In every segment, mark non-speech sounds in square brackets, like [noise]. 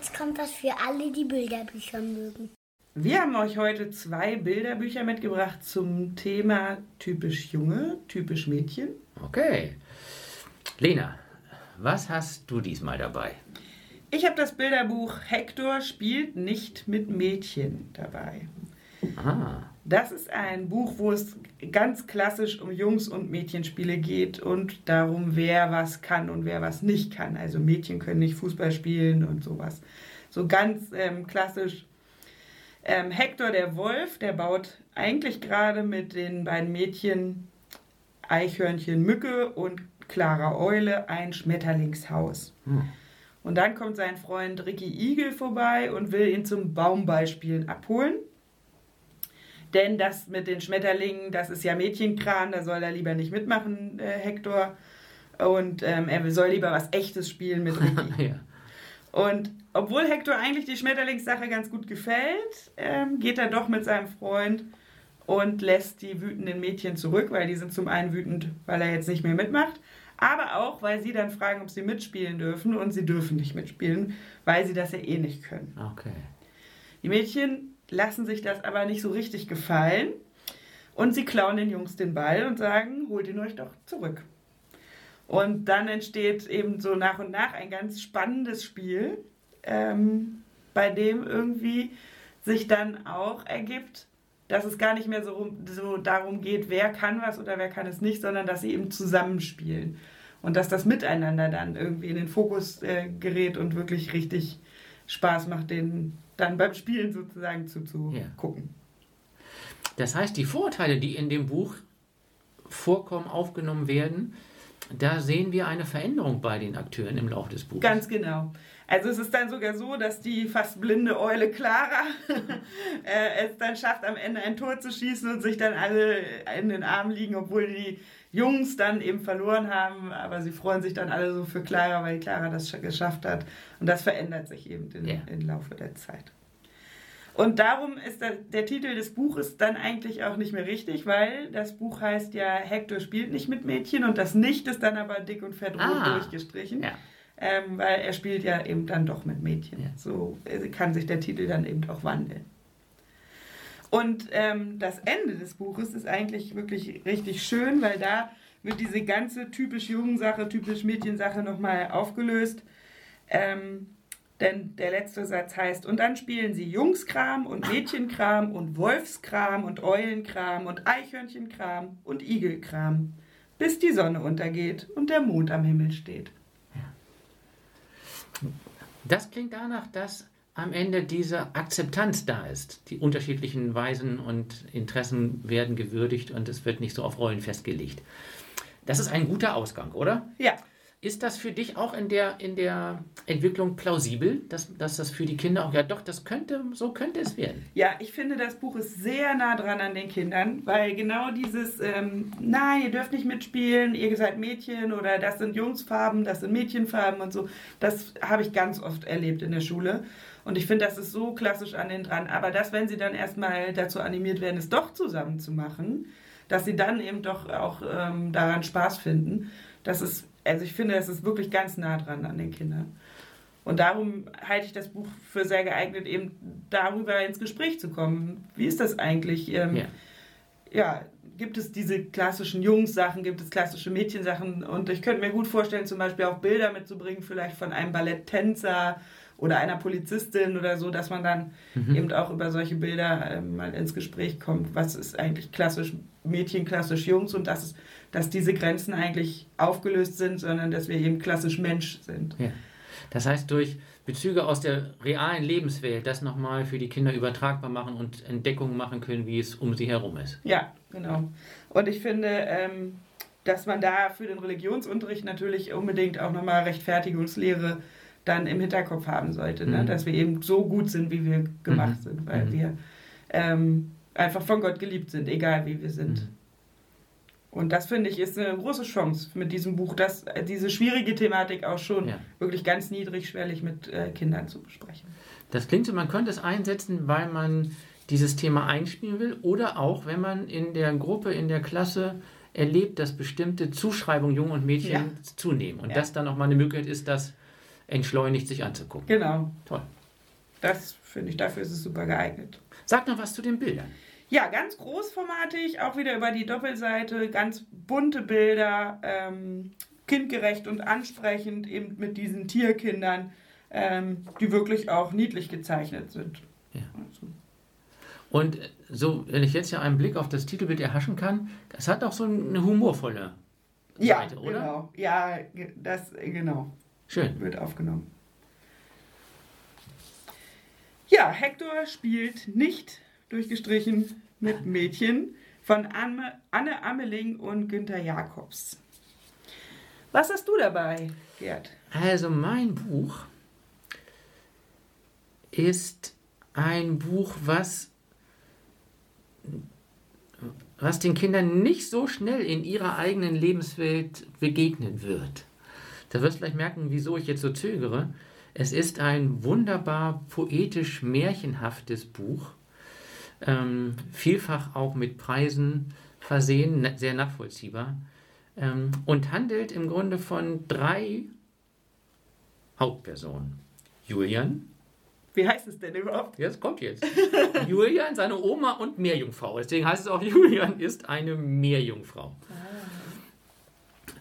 jetzt kommt was für alle, die Bilderbücher mögen. Wir haben euch heute zwei Bilderbücher mitgebracht zum Thema typisch Junge, typisch Mädchen. Okay. Lena, was hast du diesmal dabei? Ich habe das Bilderbuch Hector spielt nicht mit Mädchen dabei. Ah, Das ist ein Buch, wo es ganz klassisch um Jungs- und Mädchenspiele geht und darum, wer was kann und wer was nicht kann. Also Mädchen können nicht Fußball spielen und sowas. So ganz ähm, klassisch. Ähm, Hector der Wolf, der baut eigentlich gerade mit den beiden Mädchen Eichhörnchen Mücke und Clara Eule ein Schmetterlingshaus. Hm. Und dann kommt sein Freund Ricky Igel vorbei und will ihn zum Baumballspielen abholen. Denn das mit den Schmetterlingen, das ist ja Mädchenkram, da soll er lieber nicht mitmachen, äh, Hector. Und ähm, er soll lieber was Echtes spielen mit [laughs] Ricky. ja. Und obwohl Hector eigentlich die Schmetterlingssache ganz gut gefällt, ähm, geht er doch mit seinem Freund und lässt die wütenden Mädchen zurück, weil die sind zum einen wütend, weil er jetzt nicht mehr mitmacht, aber auch, weil sie dann fragen, ob sie mitspielen dürfen und sie dürfen nicht mitspielen, weil sie das ja eh nicht können. Okay. Die Mädchen lassen sich das aber nicht so richtig gefallen und sie klauen den Jungs den Ball und sagen, holt ihn euch doch zurück. Und dann entsteht eben so nach und nach ein ganz spannendes Spiel, ähm, bei dem irgendwie sich dann auch ergibt, dass es gar nicht mehr so, so darum geht, wer kann was oder wer kann es nicht, sondern dass sie eben zusammenspielen. Und dass das Miteinander dann irgendwie in den Fokus äh, gerät und wirklich richtig Spaß macht, den dann beim Spielen sozusagen zuzugucken. Das heißt, die Vorteile, die in dem Buch vorkommen, aufgenommen werden, da sehen wir eine Veränderung bei den Akteuren im Laufe des Buches. Ganz genau. Also es ist dann sogar so, dass die fast blinde Eule Clara [laughs] äh, es dann schafft, am Ende ein Tor zu schießen und sich dann alle in den Armen liegen, obwohl die Jungs dann eben verloren haben. Aber sie freuen sich dann alle so für Clara, weil Clara das sch- geschafft hat. Und das verändert sich eben in, Ja. im Laufe der Zeit. Und darum ist der, der Titel des Buches dann eigentlich auch nicht mehr richtig, weil das Buch heißt ja Hector spielt nicht mit Mädchen und das Nicht ist dann aber dick und fett rot Ah. durchgestrichen Ja. ähm, weil er spielt ja eben dann doch mit Mädchen. Ja. So äh, kann sich der Titel dann eben auch wandeln. Und ähm, das Ende des Buches ist eigentlich wirklich richtig schön, weil da wird diese ganze typisch jungen Sache, typisch Mädchensache nochmal aufgelöst. Ähm, denn der letzte Satz heißt, und dann spielen sie Jungskram und Mädchenkram und Wolfskram und Eulenkram und Eichhörnchenkram und Igelkram, bis die Sonne untergeht und der Mond am Himmel steht. Das klingt danach, dass am Ende diese Akzeptanz da ist. Die unterschiedlichen Weisen und Interessen werden gewürdigt und es wird nicht so auf Rollen festgelegt. Das ist ein guter Ausgang, oder? Ja, Ist das für dich auch in der, in der Entwicklung plausibel, dass, dass das für die Kinder auch, ja doch, das könnte, so könnte es werden. Ja, ich finde, das Buch ist sehr nah dran an den Kindern, weil genau dieses, ähm, nein, ihr dürft nicht mitspielen, ihr seid Mädchen oder das sind Jungsfarben, das sind Mädchenfarben und so, das habe ich ganz oft erlebt in der Schule. Und ich finde, das ist so klassisch an den dran. Aber das, wenn sie dann erstmal dazu animiert werden, es doch zusammen zu machen, dass sie dann eben doch auch ähm, daran Spaß finden, das ist, also ich finde, das ist wirklich ganz nah dran an den Kindern. Und darum halte ich das Buch für sehr geeignet, eben darüber ins Gespräch zu kommen. Wie ist das eigentlich? Ähm, Ja. ja, gibt es diese klassischen Jungs-Sachen, gibt es klassische Mädchensachen? Und ich könnte mir gut vorstellen, zum Beispiel auch Bilder mitzubringen, vielleicht von einem Balletttänzer oder einer Polizistin oder so, dass man dann eben auch über solche Bilder ähm, mal ins Gespräch kommt. Was ist eigentlich klassisch Mädchen, klassisch Jungs und dass, es, dass diese Grenzen eigentlich aufgelöst sind, sondern dass wir eben klassisch Mensch sind. Ja. Das heißt, durch Bezüge aus der realen Lebenswelt das nochmal für die Kinder übertragbar machen und Entdeckungen machen können, wie es um sie herum ist. Ja, genau. Und ich finde, ähm, dass man da für den Religionsunterricht natürlich unbedingt auch nochmal Rechtfertigungslehre dann im Hinterkopf haben sollte, ne? Mhm. dass wir eben so gut sind, wie wir gemacht Mhm. sind, weil Mhm. wir ähm, einfach von Gott geliebt sind, egal wie wir sind. Und das finde ich ist eine große Chance mit diesem Buch, dass äh, diese schwierige Thematik auch schon Ja. wirklich ganz niedrigschwellig mit äh, Kindern zu besprechen. Das klingt so, man könnte es einsetzen, weil man dieses Thema einspielen will oder auch, wenn man in der Gruppe, in der Klasse erlebt, dass bestimmte Zuschreibungen Jungen und Mädchen Ja. zunehmen und Ja. das dann auch mal eine Möglichkeit ist, das entschleunigt, sich anzugucken. Genau. Toll. Das finde ich, dafür ist es super geeignet. Sag noch was zu den Bildern. Ja, ganz großformatig, auch wieder über die Doppelseite, ganz bunte Bilder, ähm, kindgerecht und ansprechend, eben mit diesen Tierkindern, ähm, die wirklich auch niedlich gezeichnet sind. Ja. Also, Und so, wenn ich jetzt ja einen Blick auf das Titelbild erhaschen kann, das hat auch so eine humorvolle ja, Seite, oder? genau. Ja, das, äh, genau, Schön. wird aufgenommen. Ja, Hector spielt nicht durchgestrichen mit Mädchen von Anne, Anne Ammeling und Günther Jakobs. Was hast du dabei, Gerd? Also mein Buch ist ein Buch, was, was den Kindern nicht so schnell in ihrer eigenen Lebenswelt begegnen wird. Da wirst du gleich merken, wieso ich jetzt so zögere. Es ist ein wunderbar poetisch märchenhaftes Buch, ähm, vielfach auch mit Preisen versehen, sehr nachvollziehbar ähm, und handelt im Grunde von drei Hauptpersonen. Julian, Wie heißt es denn überhaupt? jetzt kommt jetzt. [laughs] Julian, seine Oma und Meerjungfrau. Deswegen heißt es auch, [laughs] Julian ist eine Meerjungfrau.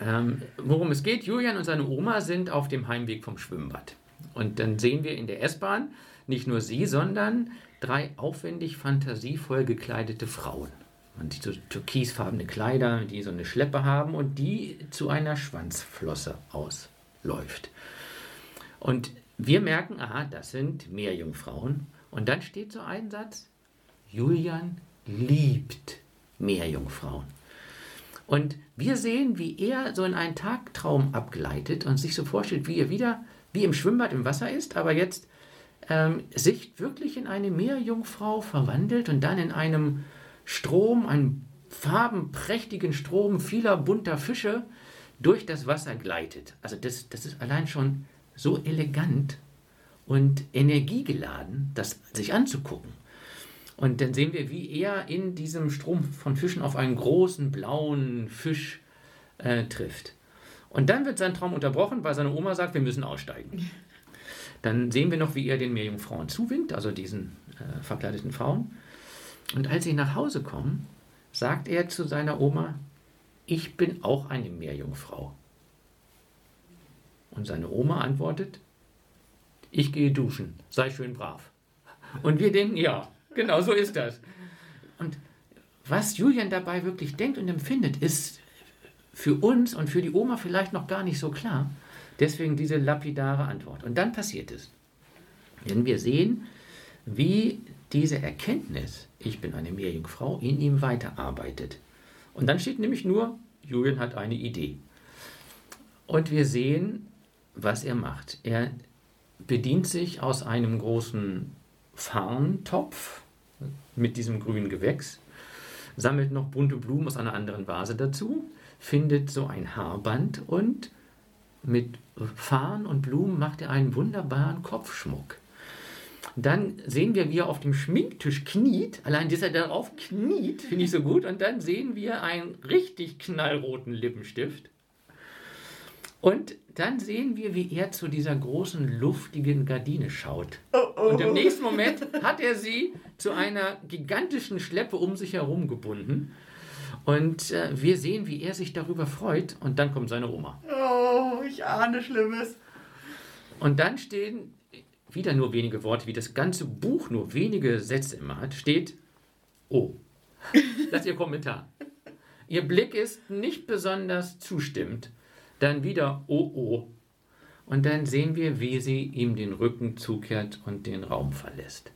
Ähm, worum es geht, Julian und seine Oma sind auf dem Heimweg vom Schwimmbad. Und dann sehen wir in der S-Bahn nicht nur sie, sondern drei aufwendig fantasievoll gekleidete Frauen. Man sieht so türkisfarbene Kleider, die so eine Schleppe haben und die zu einer Schwanzflosse ausläuft. Und wir merken, aha, das sind Meerjungfrauen. Und dann steht so ein Satz, Julian liebt Meerjungfrauen. Und wir sehen, wie er so in einen Tagtraum abgleitet und sich so vorstellt, wie er wieder wie im Schwimmbad im Wasser ist, aber jetzt ähm, sich wirklich in eine Meerjungfrau verwandelt und dann in einem Strom, einem farbenprächtigen Strom vieler bunter Fische durch das Wasser gleitet. Also das, das ist allein schon so elegant und energiegeladen, das sich anzugucken. Und dann sehen wir, wie er in diesem Strom von Fischen auf einen großen blauen Fisch äh, trifft. Und dann wird sein Traum unterbrochen, weil seine Oma sagt, wir müssen aussteigen. [laughs] Dann sehen wir noch, wie er den Meerjungfrauen zuwinkt, also diesen äh, verkleideten Frauen. Und als sie nach Hause kommen, sagt er zu seiner Oma, ich bin auch eine Meerjungfrau. Und seine Oma antwortet, ich gehe duschen, sei schön brav. Und wir denken, ja, genau so ist das. Und was Julian dabei wirklich denkt und empfindet, ist für uns und für die Oma vielleicht noch gar nicht so klar. Deswegen diese lapidare Antwort. Und dann passiert es. Denn wir sehen, wie diese Erkenntnis, ich bin eine Meerjungfrau, in ihm weiterarbeitet. Und dann steht nämlich nur, Julian hat eine Idee. Und wir sehen, was er macht. Er bedient sich aus einem großen Farntopf mit diesem grünen Gewächs, sammelt noch bunte Blumen aus einer anderen Vase dazu, findet so ein Haarband und mit Farn und Blumen macht er einen wunderbaren Kopfschmuck. Dann sehen wir, wie er auf dem Schminktisch kniet. Allein, dass er darauf kniet, finde ich so gut. Und dann sehen wir einen richtig knallroten Lippenstift. Und dann sehen wir, wie er zu dieser großen, luftigen Gardine schaut. Und im nächsten Moment hat er sie zu einer gigantischen Schleppe um sich herum gebunden. Und äh, wir sehen, wie er sich darüber freut. Und dann kommt seine Oma. Oh, ich ahne Schlimmes. Und dann stehen wieder nur wenige Worte, wie das ganze Buch nur wenige Sätze immer hat, steht, oh. [laughs] Das ist Ihr Kommentar. Ihr Blick ist nicht besonders zustimmend. Dann wieder, oh, oh. Und dann sehen wir, wie sie ihm den Rücken zukehrt und den Raum verlässt.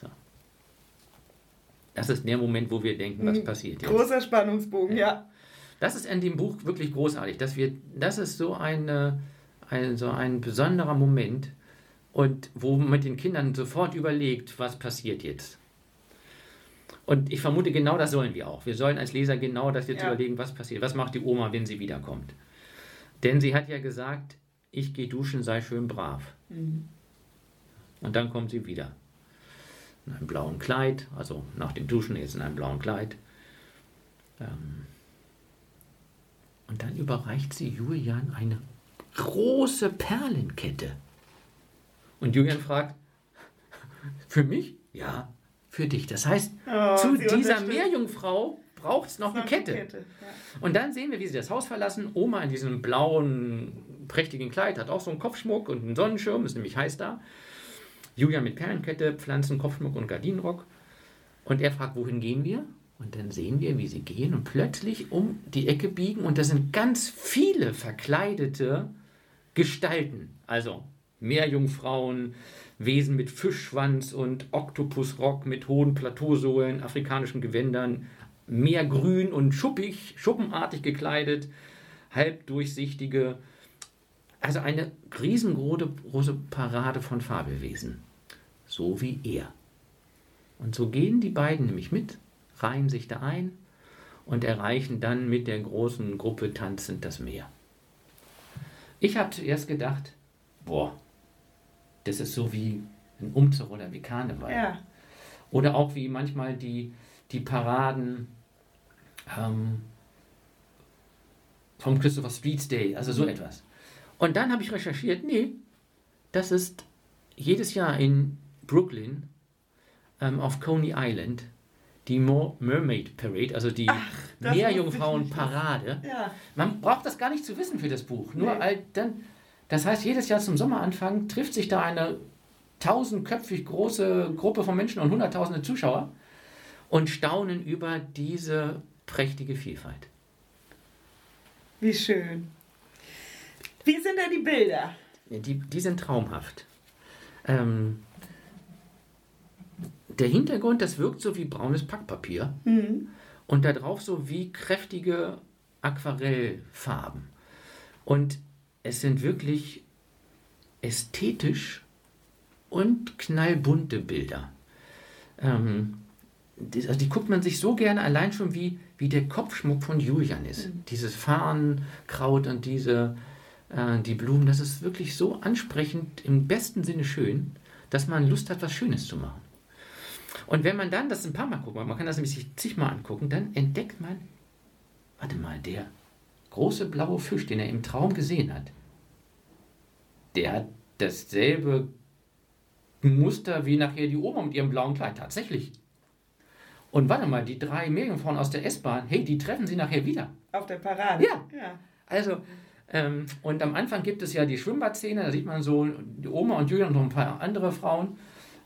So. Das ist der Moment, wo wir denken, was passiert jetzt. Großer Spannungsbogen, ja. Das ist in dem Buch wirklich großartig. Dass wir, das ist so eine, ein, so ein besonderer Moment und wo man mit den Kindern sofort überlegt, was passiert jetzt. Und ich vermute, genau das sollen wir auch. Wir sollen als Leser genau das jetzt Ja. überlegen, was passiert. Was macht die Oma, wenn sie wiederkommt? Denn sie hat ja gesagt, ich gehe duschen, sei schön brav. Und dann kommt sie wieder. In einem blauen Kleid, also nach dem Duschen jetzt in einem blauen Kleid. Ähm, und dann überreicht sie Julian eine große Perlenkette. Und Julian fragt, für mich? Ja, für dich. Das heißt, Oh, zu dieser. Meerjungfrau braucht es noch eine Kette. Ja. Und dann sehen wir, wie sie das Haus verlassen. Oma in diesem blauen, prächtigen Kleid hat auch so einen Kopfschmuck und einen Sonnenschirm, ist nämlich heiß da. Julian mit Perlenkette, Pflanzen, Kopfschmuck und Gardinenrock. Und er fragt, wohin gehen wir? Und dann sehen wir, wie sie gehen und plötzlich um die Ecke biegen. Und da sind ganz viele verkleidete Gestalten. Also Meerjungfrauen, Wesen mit Fischschwanz und Oktopusrock mit hohen Plateausohlen, afrikanischen Gewändern, meergrün und schuppig, schuppenartig gekleidet, halbdurchsichtige, also eine riesengroße große Parade von Fabelwesen. So wie er. Und so gehen die beiden nämlich mit, reihen sich da ein und erreichen dann mit der großen Gruppe tanzend das Meer. Ich habe zuerst gedacht, boah, das ist so wie ein Umzug oder wie Karneval. Ja. Oder auch wie manchmal die, die Paraden ähm, vom Christopher Streets Day, also so etwas. Und dann habe ich recherchiert, nee, das ist jedes Jahr in Brooklyn ähm, auf Coney Island die Mo Mermaid Parade, also die Meerjungfrauen-Parade. Ja. Man braucht das gar nicht zu wissen für das Buch. Nur Nee. dann, das heißt, jedes Jahr zum Sommeranfang trifft sich da eine tausendköpfig große Gruppe von Menschen und hunderttausende Zuschauer und staunen über diese prächtige Vielfalt. Wie schön. Wie sind denn die Bilder? Die, die sind traumhaft. Ähm, der Hintergrund, das wirkt so wie braunes Packpapier Mhm. und da drauf so wie kräftige Aquarellfarben. Und es sind wirklich ästhetisch und knallbunte Bilder. Ähm, die, also die guckt man sich so gerne allein schon wie, wie der Kopfschmuck von Julian ist. Dieses Farnkraut und diese äh, die Blumen, das ist wirklich so ansprechend, im besten Sinne schön, dass man Lust hat, was Schönes zu machen. Und wenn man dann das ein paar Mal guckt, man kann das nämlich sich zigmal angucken, dann entdeckt man, warte mal, der große blaue Fisch, den er im Traum gesehen hat, der hat dasselbe Muster wie nachher die Oma mit ihrem blauen Kleid. Tatsächlich. Und warte mal, die drei Meerjungfrauen aus der S-Bahn, hey, die treffen sie nachher wieder. Auf der Parade. Ja. ja. Also, ähm, und am Anfang gibt es ja die Schwimmbadszene, da sieht man so die Oma und Julian und noch ein paar andere Frauen.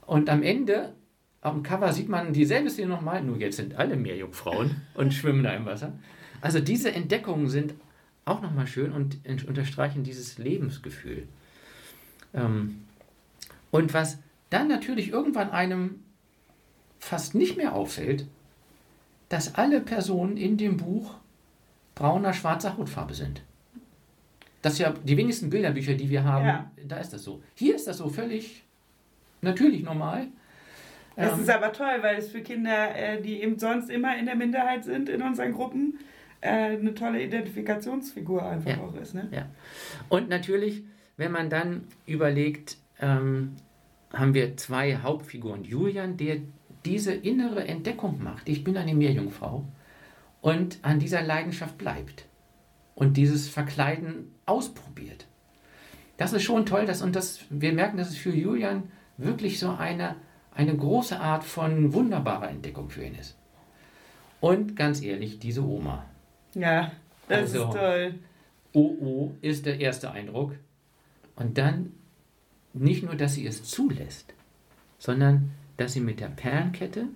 Und am Ende, auf dem Cover, sieht man dieselbe Szene nochmal, nur jetzt sind alle Meerjungfrauen [laughs] und schwimmen da im Wasser. Also diese Entdeckungen sind auch nochmal schön und unterstreichen dieses Lebensgefühl. Ähm, und was dann natürlich irgendwann einem fast nicht mehr auffällt, dass alle Personen in dem Buch brauner, schwarzer Hautfarbe sind. Das ja die wenigsten Bilderbücher, die wir haben, Ja. da ist das so. Hier ist das so völlig natürlich normal. Das Ähm, ist aber toll, weil es für Kinder, äh, die eben sonst immer in der Minderheit sind in unseren Gruppen, äh, eine tolle Identifikationsfigur einfach Ja. auch ist. Ne? Ja. Und natürlich, wenn man dann überlegt, ähm, haben wir zwei Hauptfiguren. Julian, der diese innere Entdeckung macht. Ich bin eine Meerjungfrau. Und an dieser Leidenschaft bleibt. Und dieses Verkleiden ausprobiert. Das ist schon toll. Dass, und das, wir merken, dass es für Julian wirklich so eine, eine große Art von wunderbarer Entdeckung für ihn ist. Und ganz ehrlich, diese Oma. Ja, das Also. ist toll. Oh, oh, ist der erste Eindruck. Und dann nicht nur, dass sie es zulässt, sondern dass sie mit der Perlenkette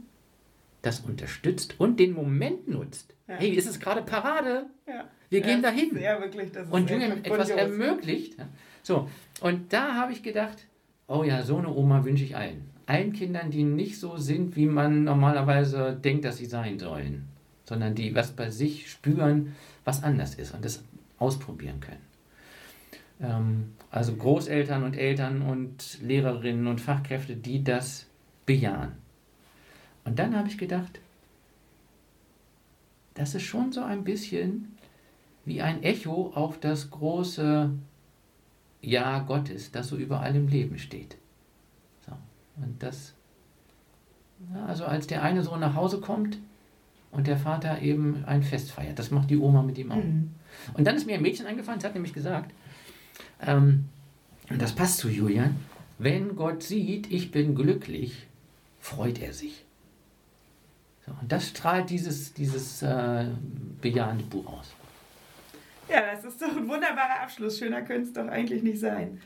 das unterstützt und den Moment nutzt. Ja. Hey, ist es gerade Parade? Ja. Wir ja, gehen dahin. Ja, wirklich. Das Und Julian etwas ermöglicht. So, und da habe ich gedacht, oh ja, so eine Oma wünsche ich allen. Allen Kindern, die nicht so sind, wie man normalerweise denkt, dass sie sein sollen, sondern die was bei sich spüren, was anders ist und das ausprobieren können. Ähm, also Großeltern und Eltern und Lehrerinnen und Fachkräfte, die das bejahen. Und dann habe ich gedacht, das ist schon so ein bisschen wie ein Echo auf das große Ja Gottes, das so über allem Leben steht. So. Und das, ja, also als der eine Sohn nach Hause kommt und der Vater eben ein Fest feiert, das macht die Oma mit ihm auch. Mhm. Und dann ist mir ein Mädchen eingefallen, sie hat nämlich gesagt, Ähm, und das passt zu Julian. Wenn Gott sieht, ich bin glücklich, freut er sich. So, und das strahlt dieses, dieses äh, bejahende Buch aus. [laughs] Ja, das ist doch ein wunderbarer Abschluss. Schöner könnte es doch eigentlich nicht sein.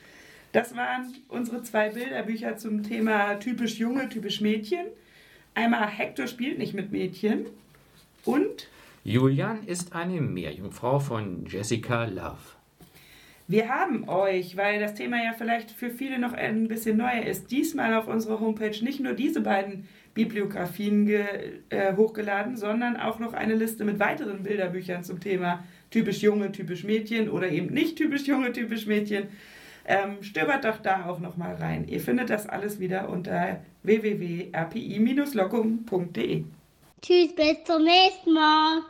Das waren unsere zwei Bilderbücher zum Thema typisch Junge, typisch Mädchen. Einmal Hector spielt nicht mit Mädchen und Julian ist eine Meerjungfrau von Jessica Love. wir haben euch, weil das Thema ja vielleicht für viele noch ein bisschen neuer ist, diesmal auf unserer Homepage nicht nur diese beiden Bibliografien äh, hochgeladen, sondern auch noch eine Liste mit weiteren Bilderbüchern zum Thema typisch Junge, typisch Mädchen oder eben nicht typisch Junge, typisch Mädchen. Ähm, stöbert doch da auch noch mal rein. Ihr findet das alles wieder unter www.rpi-lockum.de. Tschüss, bis zum nächsten Mal.